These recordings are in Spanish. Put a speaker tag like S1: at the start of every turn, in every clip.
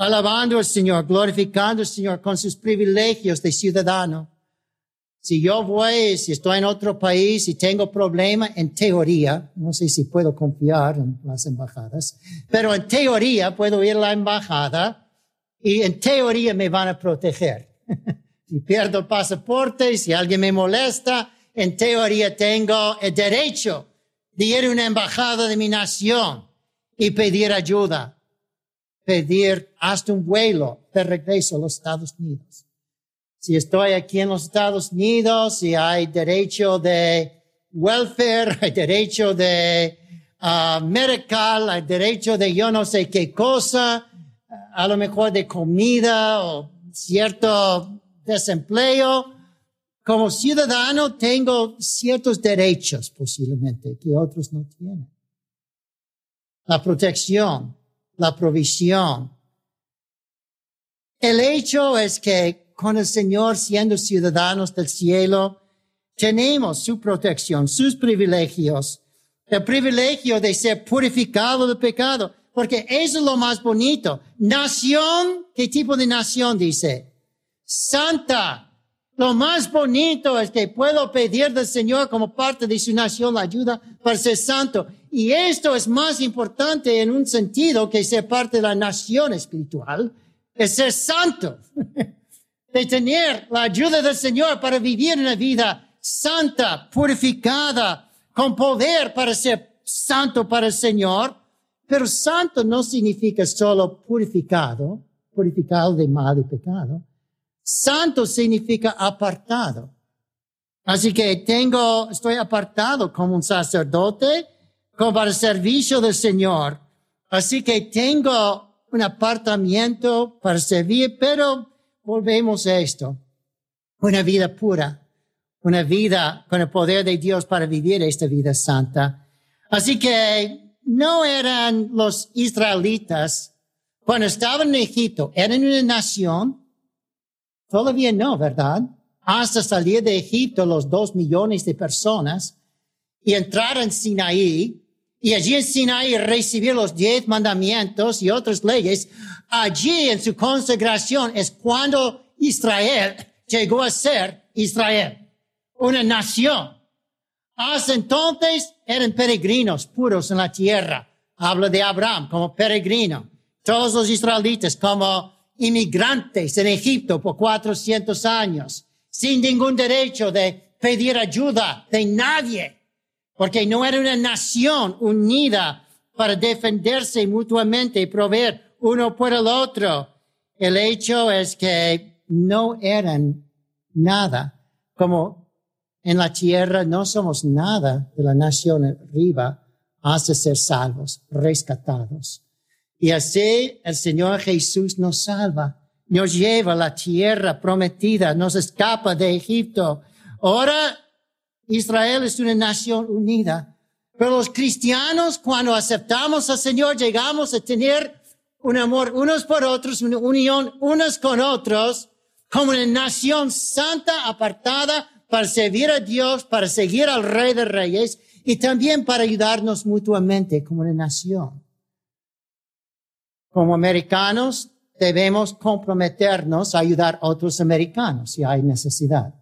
S1: alabando al Señor, glorificando al Señor con sus privilegios de ciudadano. Si yo voy, si estoy en otro país y tengo problema, en teoría, no sé si puedo confiar en las embajadas, pero en teoría puedo ir a la embajada y en teoría me van a proteger. si pierdo el pasaporte, si alguien me molesta, en teoría tengo el derecho de ir a una embajada de mi nación y pedir ayuda pedir hasta un vuelo de regreso a los Estados Unidos. Si estoy aquí en los Estados Unidos y hay derecho de welfare, hay derecho de uh, medical, hay derecho de yo no sé qué cosa, a lo mejor de comida o cierto desempleo, como ciudadano tengo ciertos derechos posiblemente que otros no tienen. La protección, la provisión. El hecho es que con el Señor siendo ciudadanos del cielo, tenemos su protección, sus privilegios, el privilegio de ser purificado del pecado, porque eso es lo más bonito. Nación, ¿qué tipo de nación dice? Santa. Lo más bonito es que puedo pedir del Señor como parte de su nación la ayuda para ser santo. Y esto es más importante en un sentido que ser parte de la nación espiritual, es ser santo, de tener la ayuda del Señor para vivir una vida santa, purificada, con poder para ser santo para el Señor. Pero santo no significa solo purificado, purificado de mal y pecado. Santo significa apartado. Así que tengo, estoy apartado como un sacerdote, como para el servicio del Señor. Así que tengo un apartamiento para servir, pero volvemos a esto. Una vida pura, una vida con el poder de Dios para vivir esta vida santa. Así que no eran los israelitas cuando estaban en Egipto, eran una nación. Todavía no, ¿verdad? Hasta salir de Egipto los dos millones de personas y entrar en Sinaí, y allí en Sinaí recibir los diez mandamientos y otras leyes, allí en su consagración es cuando Israel llegó a ser Israel, una nación. Hasta entonces eran peregrinos puros en la tierra. Habla de Abraham como peregrino. Todos los israelitas como inmigrantes en Egipto por 400 años, sin ningún derecho de pedir ayuda de nadie porque no era una nación unida para defenderse mutuamente y proveer uno por el otro. El hecho es que no eran nada, como en la tierra no somos nada de la nación arriba hasta ser salvos, rescatados. Y así el Señor Jesús nos salva, nos lleva a la tierra prometida, nos escapa de Egipto. Ahora Israel es una nación unida. Pero los cristianos, cuando aceptamos al Señor, llegamos a tener un amor unos por otros, una unión unos con otros, como una nación santa, apartada para servir a Dios, para seguir al Rey de Reyes y también para ayudarnos mutuamente como una nación. Como americanos, debemos comprometernos a ayudar a otros americanos si hay necesidad.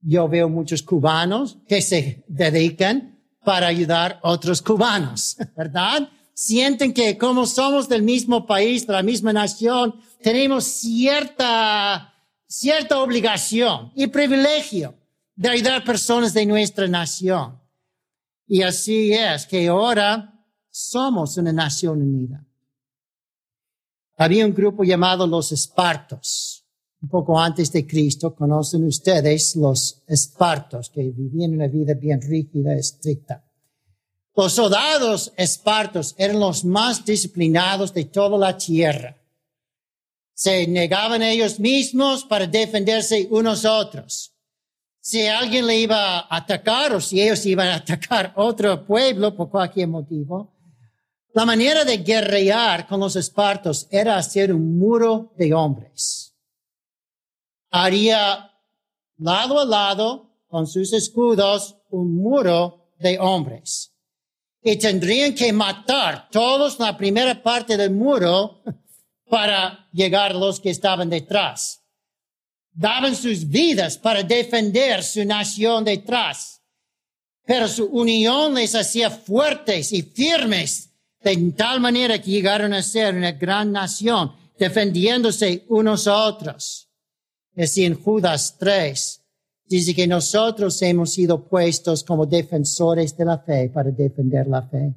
S1: Yo veo muchos cubanos que se dedican para ayudar a otros cubanos, ¿verdad? Sienten que como somos del mismo país, de la misma nación, tenemos cierta, cierta obligación y privilegio de ayudar a personas de nuestra nación. Y así es que ahora somos una nación unida. Había un grupo llamado los Espartos un poco antes de Cristo, conocen ustedes los espartos que vivían una vida bien rígida, estricta. Los soldados espartos eran los más disciplinados de toda la tierra. Se negaban ellos mismos para defenderse unos otros. Si alguien le iba a atacar o si ellos iban a atacar otro pueblo por cualquier motivo, la manera de guerrear con los espartos era hacer un muro de hombres. Haría lado a lado con sus escudos un muro de hombres. Y tendrían que matar todos la primera parte del muro para llegar a los que estaban detrás. Daban sus vidas para defender su nación detrás. Pero su unión les hacía fuertes y firmes de tal manera que llegaron a ser una gran nación, defendiéndose unos a otros. Así en Judas 3 dice que nosotros hemos sido puestos como defensores de la fe para defender la fe.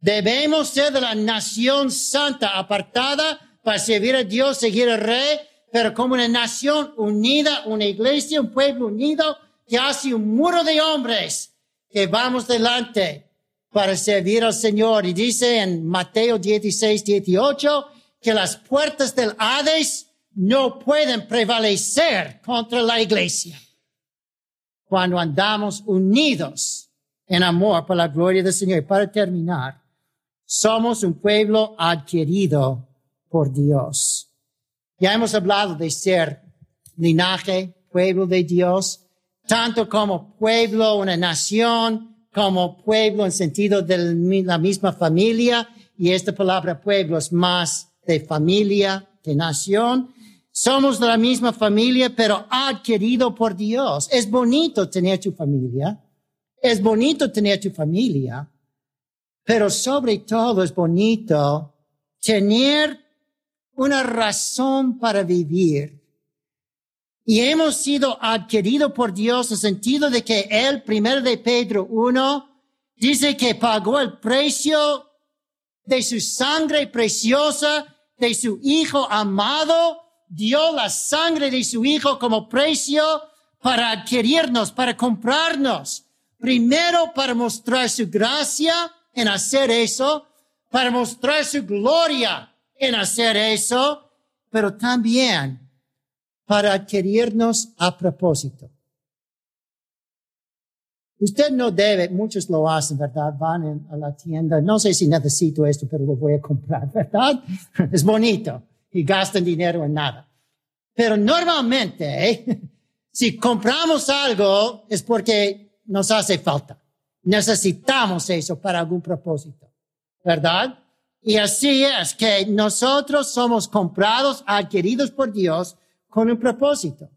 S1: Debemos ser de la nación santa apartada para servir a Dios, seguir al rey, pero como una nación unida, una iglesia, un pueblo unido que hace un muro de hombres que vamos delante para servir al Señor. Y dice en Mateo 16, 18 que las puertas del Hades no pueden prevalecer contra la iglesia. Cuando andamos unidos en amor por la gloria del Señor. Y para terminar, somos un pueblo adquirido por Dios. Ya hemos hablado de ser linaje, pueblo de Dios, tanto como pueblo, una nación, como pueblo en sentido de la misma familia, y esta palabra pueblo es más de familia que nación. Somos de la misma familia, pero adquirido por Dios. Es bonito tener tu familia. Es bonito tener tu familia, pero sobre todo es bonito tener una razón para vivir. Y hemos sido adquiridos por Dios en el sentido de que Él, primero de Pedro 1, dice que pagó el precio de su sangre preciosa, de su Hijo amado, dio la sangre de su Hijo como precio para adquirirnos, para comprarnos. Primero para mostrar su gracia en hacer eso, para mostrar su gloria en hacer eso, pero también para adquirirnos a propósito. Usted no debe, muchos lo hacen, ¿verdad? Van a la tienda, no sé si necesito esto, pero lo voy a comprar, ¿verdad? Es bonito y gastan dinero en nada. Pero normalmente, ¿eh? si compramos algo es porque nos hace falta. Necesitamos eso para algún propósito, ¿verdad? Y así es que nosotros somos comprados, adquiridos por Dios con un propósito.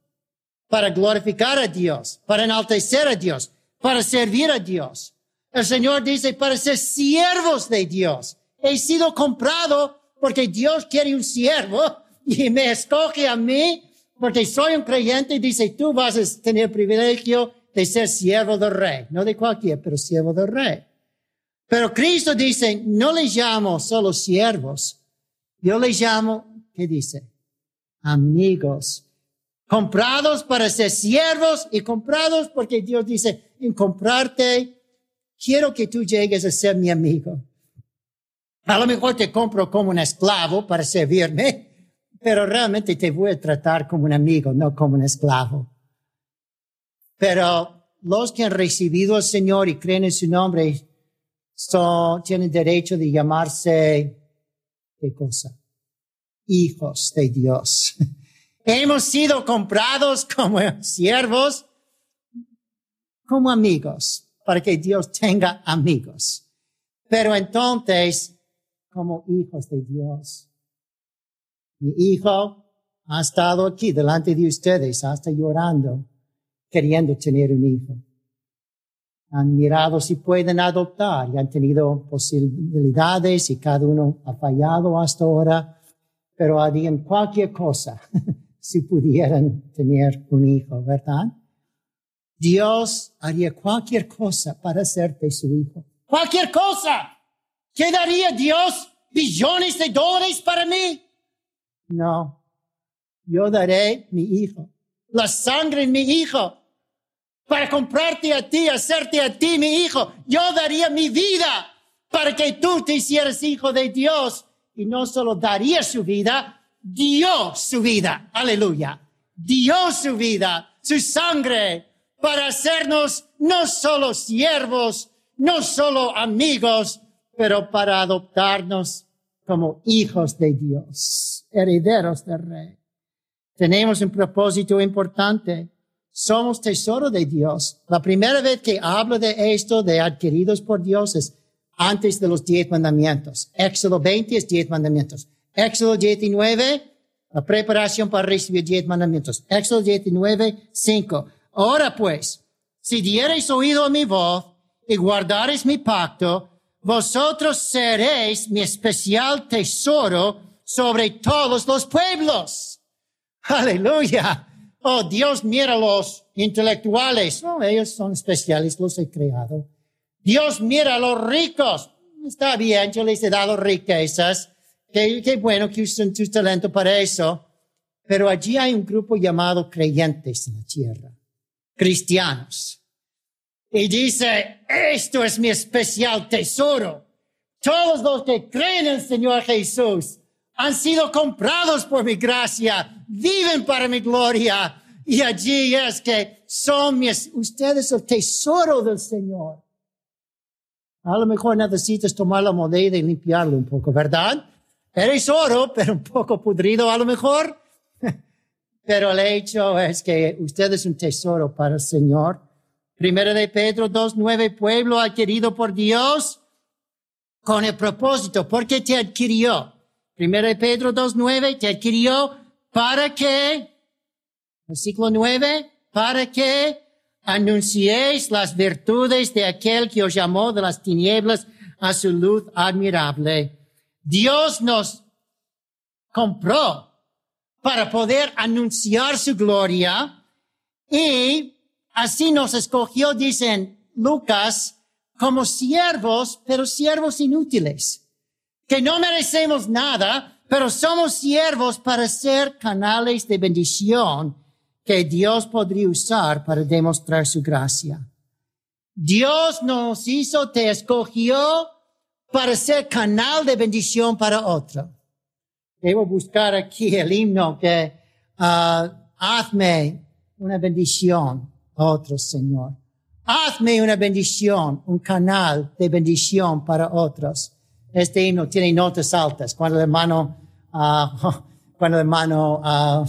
S1: Para glorificar a Dios, para enaltecer a Dios, para servir a Dios. El Señor dice para ser siervos de Dios. He sido comprado porque Dios quiere un siervo y me escoge a mí porque soy un creyente dice tú vas a tener privilegio de ser siervo del rey. No de cualquier, pero siervo del rey. Pero Cristo dice, no le llamo solo siervos. Yo le llamo, ¿qué dice? Amigos. Comprados para ser siervos y comprados porque Dios dice, en comprarte, quiero que tú llegues a ser mi amigo. A lo mejor te compro como un esclavo para servirme, pero realmente te voy a tratar como un amigo, no como un esclavo. Pero los que han recibido al Señor y creen en su nombre son, tienen derecho de llamarse, ¿qué cosa? Hijos de Dios. Hemos sido comprados como siervos, como amigos, para que Dios tenga amigos. Pero entonces, como hijos de Dios. Mi hijo ha estado aquí delante de ustedes, hasta llorando, queriendo tener un hijo. Han mirado si pueden adoptar y han tenido posibilidades y cada uno ha fallado hasta ahora, pero harían cualquier cosa si pudieran tener un hijo, ¿verdad? Dios haría cualquier cosa para hacerte su hijo. Cualquier cosa. ¿Qué daría Dios? ¿Billones de dólares para mí? No. Yo daré mi hijo. La sangre en mi hijo para comprarte a ti, hacerte a ti mi hijo. Yo daría mi vida para que tú te hicieras hijo de Dios y no solo daría su vida, dio su vida, aleluya, dio su vida, su sangre, para hacernos no solo siervos, no solo amigos, pero para adoptarnos como hijos de Dios, herederos del Rey. Tenemos un propósito importante. Somos tesoro de Dios. La primera vez que hablo de esto, de adquiridos por Dios, es antes de los diez mandamientos. Éxodo 20 es diez mandamientos. Éxodo 19, la preparación para recibir diez mandamientos. Éxodo 19, 5. Ahora pues, si diereis oído a mi voz y guardareis mi pacto, vosotros seréis mi especial tesoro sobre todos los pueblos. Aleluya. Oh, Dios mira los intelectuales. No, ellos son especiales, los he creado. Dios mira a los ricos. Está bien, yo les he dado riquezas. Qué, qué bueno que usen tu talento para eso. Pero allí hay un grupo llamado creyentes en la tierra. Cristianos. Y dice, esto es mi especial tesoro. Todos los que creen en el Señor Jesús han sido comprados por mi gracia, viven para mi gloria. Y allí es que son mis, ustedes el tesoro del Señor. A lo mejor necesitas tomar la moneda y limpiarlo un poco, ¿verdad? Eres oro, pero un poco pudrido a lo mejor. pero el hecho es que usted es un tesoro para el Señor. Primero de Pedro 2.9, pueblo adquirido por Dios con el propósito. ¿Por qué te adquirió? Primero de Pedro 2.9, te adquirió para que, versículo 9, para que anunciéis las virtudes de aquel que os llamó de las tinieblas a su luz admirable. Dios nos compró para poder anunciar su gloria y así nos escogió, dicen Lucas, como siervos, pero siervos inútiles, que no merecemos nada, pero somos siervos para ser canales de bendición que Dios podría usar para demostrar su gracia. Dios nos hizo, te escogió para ser canal de bendición para otro. Debo buscar aquí el himno que uh, hazme una bendición otro, Señor. Hazme una bendición, un canal de bendición para otros. Este himno tiene notas altas. Cuando el hermano, uh, cuando el hermano uh,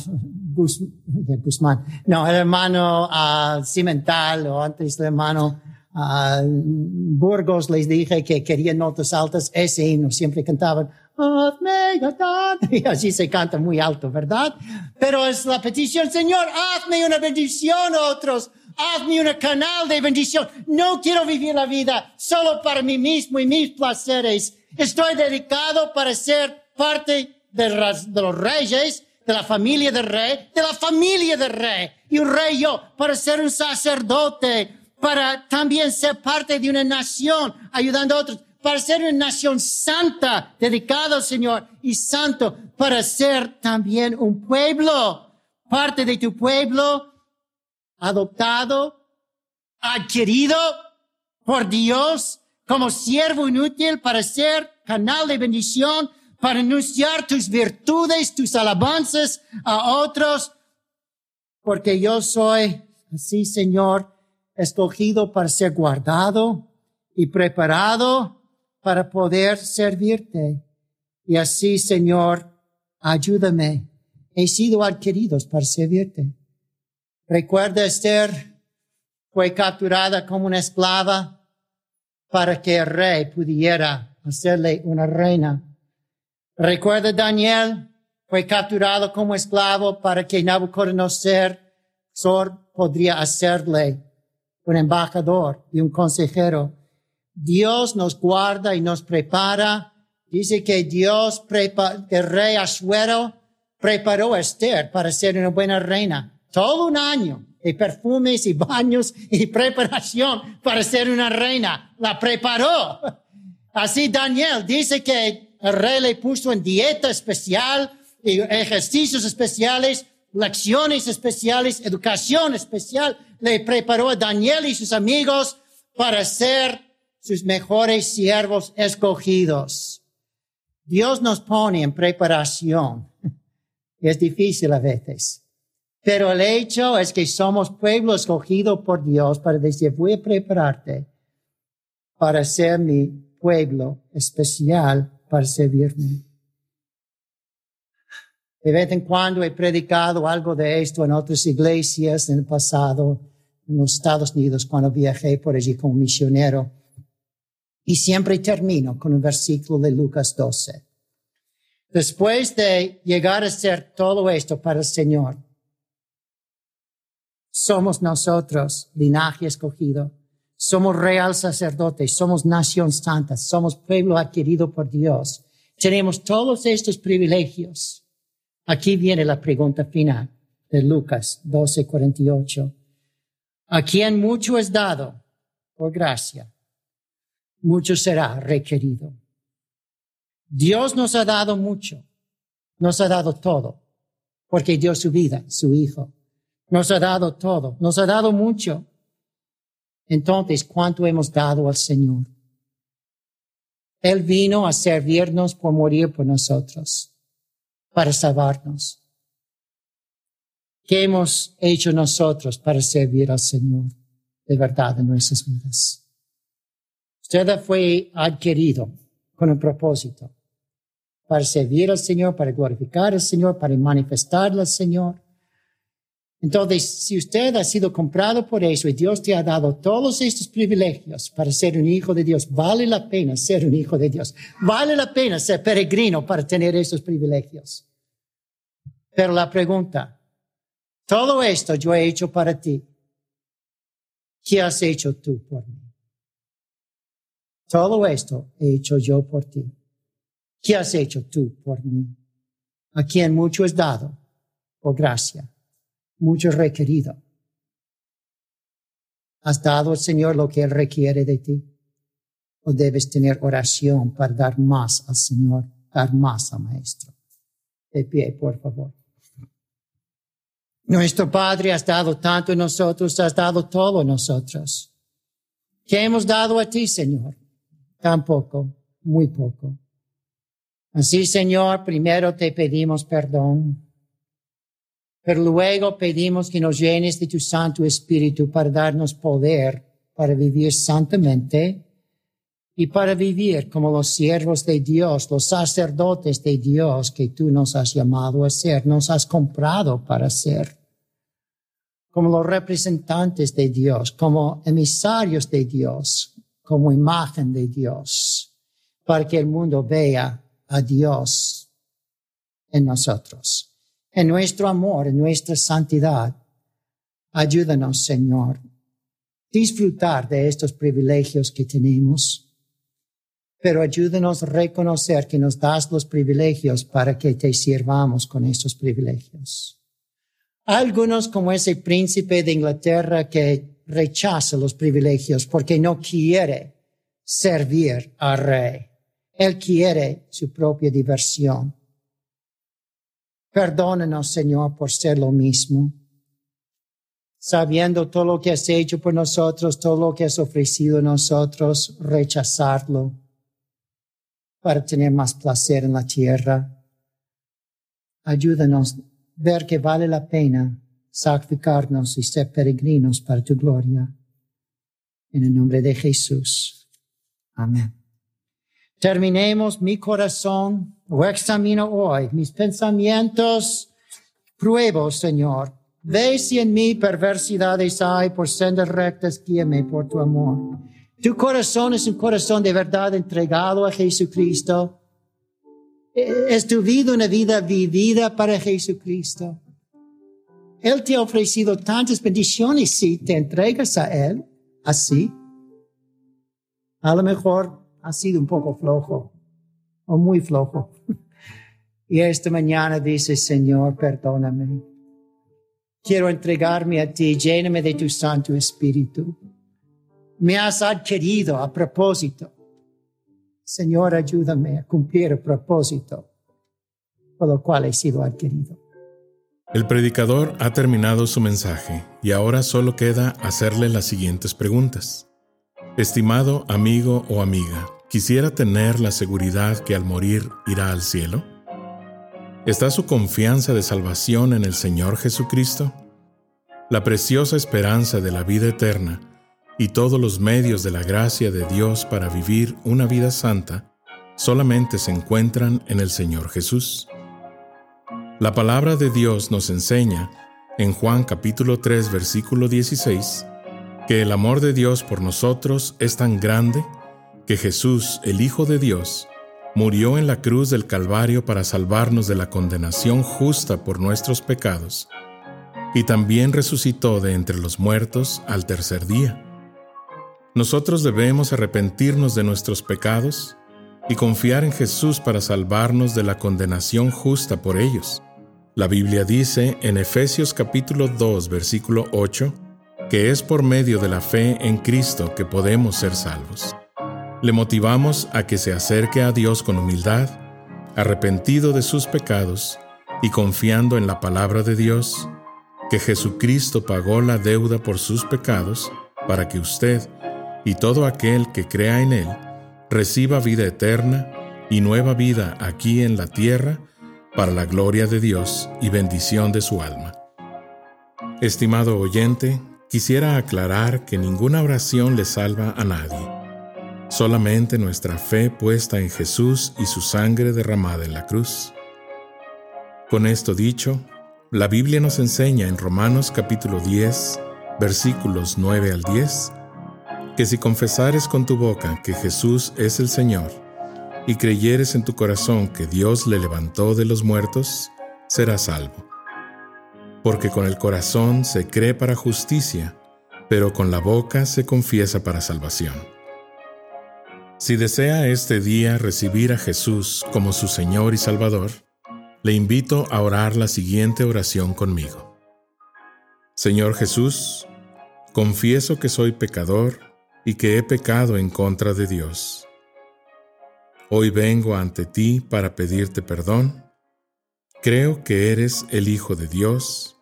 S1: Guzmán, no, el hermano uh, Cimental o antes el hermano uh, Burgos les dije que querían notas altas. Ese himno siempre cantaban, y así se canta muy alto, ¿verdad? Pero es la petición, Señor, hazme una bendición otros hazme un canal de bendición. No quiero vivir la vida solo para mí mismo y mis placeres. Estoy dedicado para ser parte de, los reyes, de la familia del rey, de la familia del rey. Y un rey yo, para ser un sacerdote, para también ser parte de una nación, ayudando a otros, para ser una nación santa, dedicado al Señor y santo, para ser también un pueblo, parte de tu pueblo, adoptado, adquirido por Dios como siervo inútil para ser canal de bendición, para anunciar tus virtudes, tus alabanzas a otros, porque yo soy así, Señor, escogido para ser guardado y preparado para poder servirte. Y así, Señor, ayúdame. He sido adquiridos para servirte. Recuerda Esther fue capturada como una esclava para que el rey pudiera hacerle una reina. Recuerda Daniel fue capturado como esclavo para que Nabucodonosor podría hacerle un embajador y un consejero. Dios nos guarda y nos prepara. Dice que Dios, prepa el rey Asuero, preparó a Esther para ser una buena reina todo un año de perfumes y baños y preparación para ser una reina. La preparó. Así Daniel dice que el rey le puso en dieta especial, ejercicios especiales, lecciones especiales, educación especial. Le preparó a Daniel y sus amigos para ser sus mejores siervos escogidos. Dios nos pone en preparación Es difícil a veces. Pero el hecho es que somos pueblo escogido por Dios para decir, voy a prepararte para ser mi pueblo especial para servirme. De vez en cuando he predicado algo de esto en otras iglesias en el pasado, en los Estados Unidos, cuando viajé por allí como misionero. Y siempre termino con un versículo de Lucas 12. Después de llegar a ser todo esto para el Señor, somos nosotros linaje escogido, somos real sacerdote, somos nación santa, somos pueblo adquirido por Dios. Tenemos todos estos privilegios. Aquí viene la pregunta final de Lucas 12:48. A quien mucho es dado por gracia, mucho será requerido. Dios nos ha dado mucho, nos ha dado todo, porque dio su vida, su Hijo. Nos ha dado todo, nos ha dado mucho. Entonces, ¿cuánto hemos dado al Señor? Él vino a servirnos por morir por nosotros, para salvarnos. ¿Qué hemos hecho nosotros para servir al Señor de verdad en nuestras vidas? Usted fue adquirido con un propósito para servir al Señor, para glorificar al Señor, para manifestarle al Señor. Entonces, si usted ha sido comprado por eso y Dios te ha dado todos estos privilegios para ser un hijo de Dios, vale la pena ser un hijo de Dios. Vale la pena ser peregrino para tener esos privilegios. Pero la pregunta, todo esto yo he hecho para ti. ¿Qué has hecho tú por mí? Todo esto he hecho yo por ti. ¿Qué has hecho tú por mí? A quien mucho es dado, por gracia mucho requerido. ¿Has dado al Señor lo que Él requiere de ti? ¿O debes tener oración para dar más al Señor, dar más al Maestro? De pie, por favor. Nuestro Padre has dado tanto en nosotros, has dado todo en nosotros. ¿Qué hemos dado a ti, Señor? Tampoco, muy poco. Así, Señor, primero te pedimos perdón pero luego pedimos que nos llenes de tu Santo Espíritu para darnos poder para vivir santamente y para vivir como los siervos de Dios, los sacerdotes de Dios que tú nos has llamado a ser, nos has comprado para ser, como los representantes de Dios, como emisarios de Dios, como imagen de Dios, para que el mundo vea a Dios en nosotros en nuestro amor, en nuestra santidad. Ayúdanos, Señor, disfrutar de estos privilegios que tenemos, pero ayúdanos a reconocer que nos das los privilegios para que te sirvamos con estos privilegios. Algunos, como ese príncipe de Inglaterra que rechaza los privilegios porque no quiere servir al rey. Él quiere su propia diversión. Perdónanos, Señor, por ser lo mismo. Sabiendo todo lo que has hecho por nosotros, todo lo que has ofrecido a nosotros, rechazarlo para tener más placer en la tierra. Ayúdanos a ver que vale la pena sacrificarnos y ser peregrinos para tu gloria. En el nombre de Jesús. Amén. Terminemos mi corazón o examino hoy mis pensamientos. Pruebo, Señor. Ve si en mí perversidades hay por sendas rectas, guíame por tu amor. Tu corazón es un corazón de verdad entregado a Jesucristo. Es tu vida una vida vivida para Jesucristo. Él te ha ofrecido tantas bendiciones si te entregas a Él así. A lo mejor ha sido un poco flojo o muy flojo. Y esta mañana dice, Señor, perdóname. Quiero entregarme a ti, lléname de tu Santo Espíritu. Me has adquirido a propósito. Señor, ayúdame a cumplir el propósito por lo cual he sido adquirido.
S2: El predicador ha terminado su mensaje y ahora solo queda hacerle las siguientes preguntas. Estimado amigo o amiga, ¿quisiera tener la seguridad que al morir irá al cielo? ¿Está su confianza de salvación en el Señor Jesucristo? La preciosa esperanza de la vida eterna y todos los medios de la gracia de Dios para vivir una vida santa solamente se encuentran en el Señor Jesús. La palabra de Dios nos enseña, en Juan capítulo 3 versículo 16, que el amor de Dios por nosotros es tan grande que Jesús, el Hijo de Dios, murió en la cruz del Calvario para salvarnos de la condenación justa por nuestros pecados, y también resucitó de entre los muertos al tercer día. Nosotros debemos arrepentirnos de nuestros pecados y confiar en Jesús para salvarnos de la condenación justa por ellos. La Biblia dice en Efesios capítulo 2 versículo 8 que es por medio de la fe en Cristo que podemos ser salvos. Le motivamos a que se acerque a Dios con humildad, arrepentido de sus pecados y confiando en la palabra de Dios, que Jesucristo pagó la deuda por sus pecados para que usted y todo aquel que crea en Él reciba vida eterna y nueva vida aquí en la tierra para la gloria de Dios y bendición de su alma. Estimado oyente, quisiera aclarar que ninguna oración le salva a nadie. Solamente nuestra fe puesta en Jesús y su sangre derramada en la cruz. Con esto dicho, la Biblia nos enseña en Romanos capítulo 10, versículos 9 al 10, que si confesares con tu boca que Jesús es el Señor, y creyeres en tu corazón que Dios le levantó de los muertos, serás salvo. Porque con el corazón se cree para justicia, pero con la boca se confiesa para salvación. Si desea este día recibir a Jesús como su Señor y Salvador, le invito a orar la siguiente oración conmigo. Señor Jesús, confieso que soy pecador y que he pecado en contra de Dios. Hoy vengo ante ti para pedirte perdón. Creo que eres el Hijo de Dios,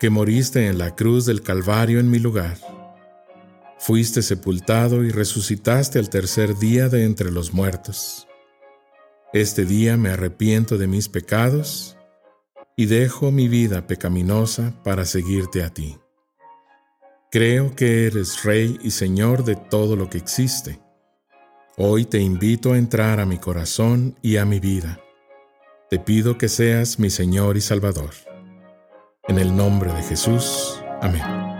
S2: que moriste en la cruz del Calvario en mi lugar Fuiste sepultado y resucitaste al tercer día de entre los muertos. Este día me arrepiento de mis pecados y dejo mi vida pecaminosa para seguirte a ti. Creo que eres Rey y Señor de todo lo que existe. Hoy te invito a entrar a mi corazón y a mi vida. Te pido que seas mi Señor y Salvador. En el nombre de Jesús. Amén.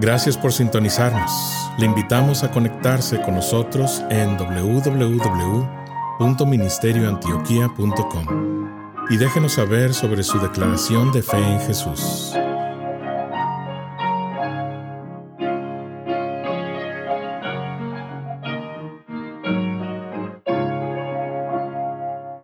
S2: Gracias por sintonizarnos. Le invitamos a conectarse con nosotros en www.ministerioantioquia.com y déjenos saber sobre su declaración de fe en Jesús.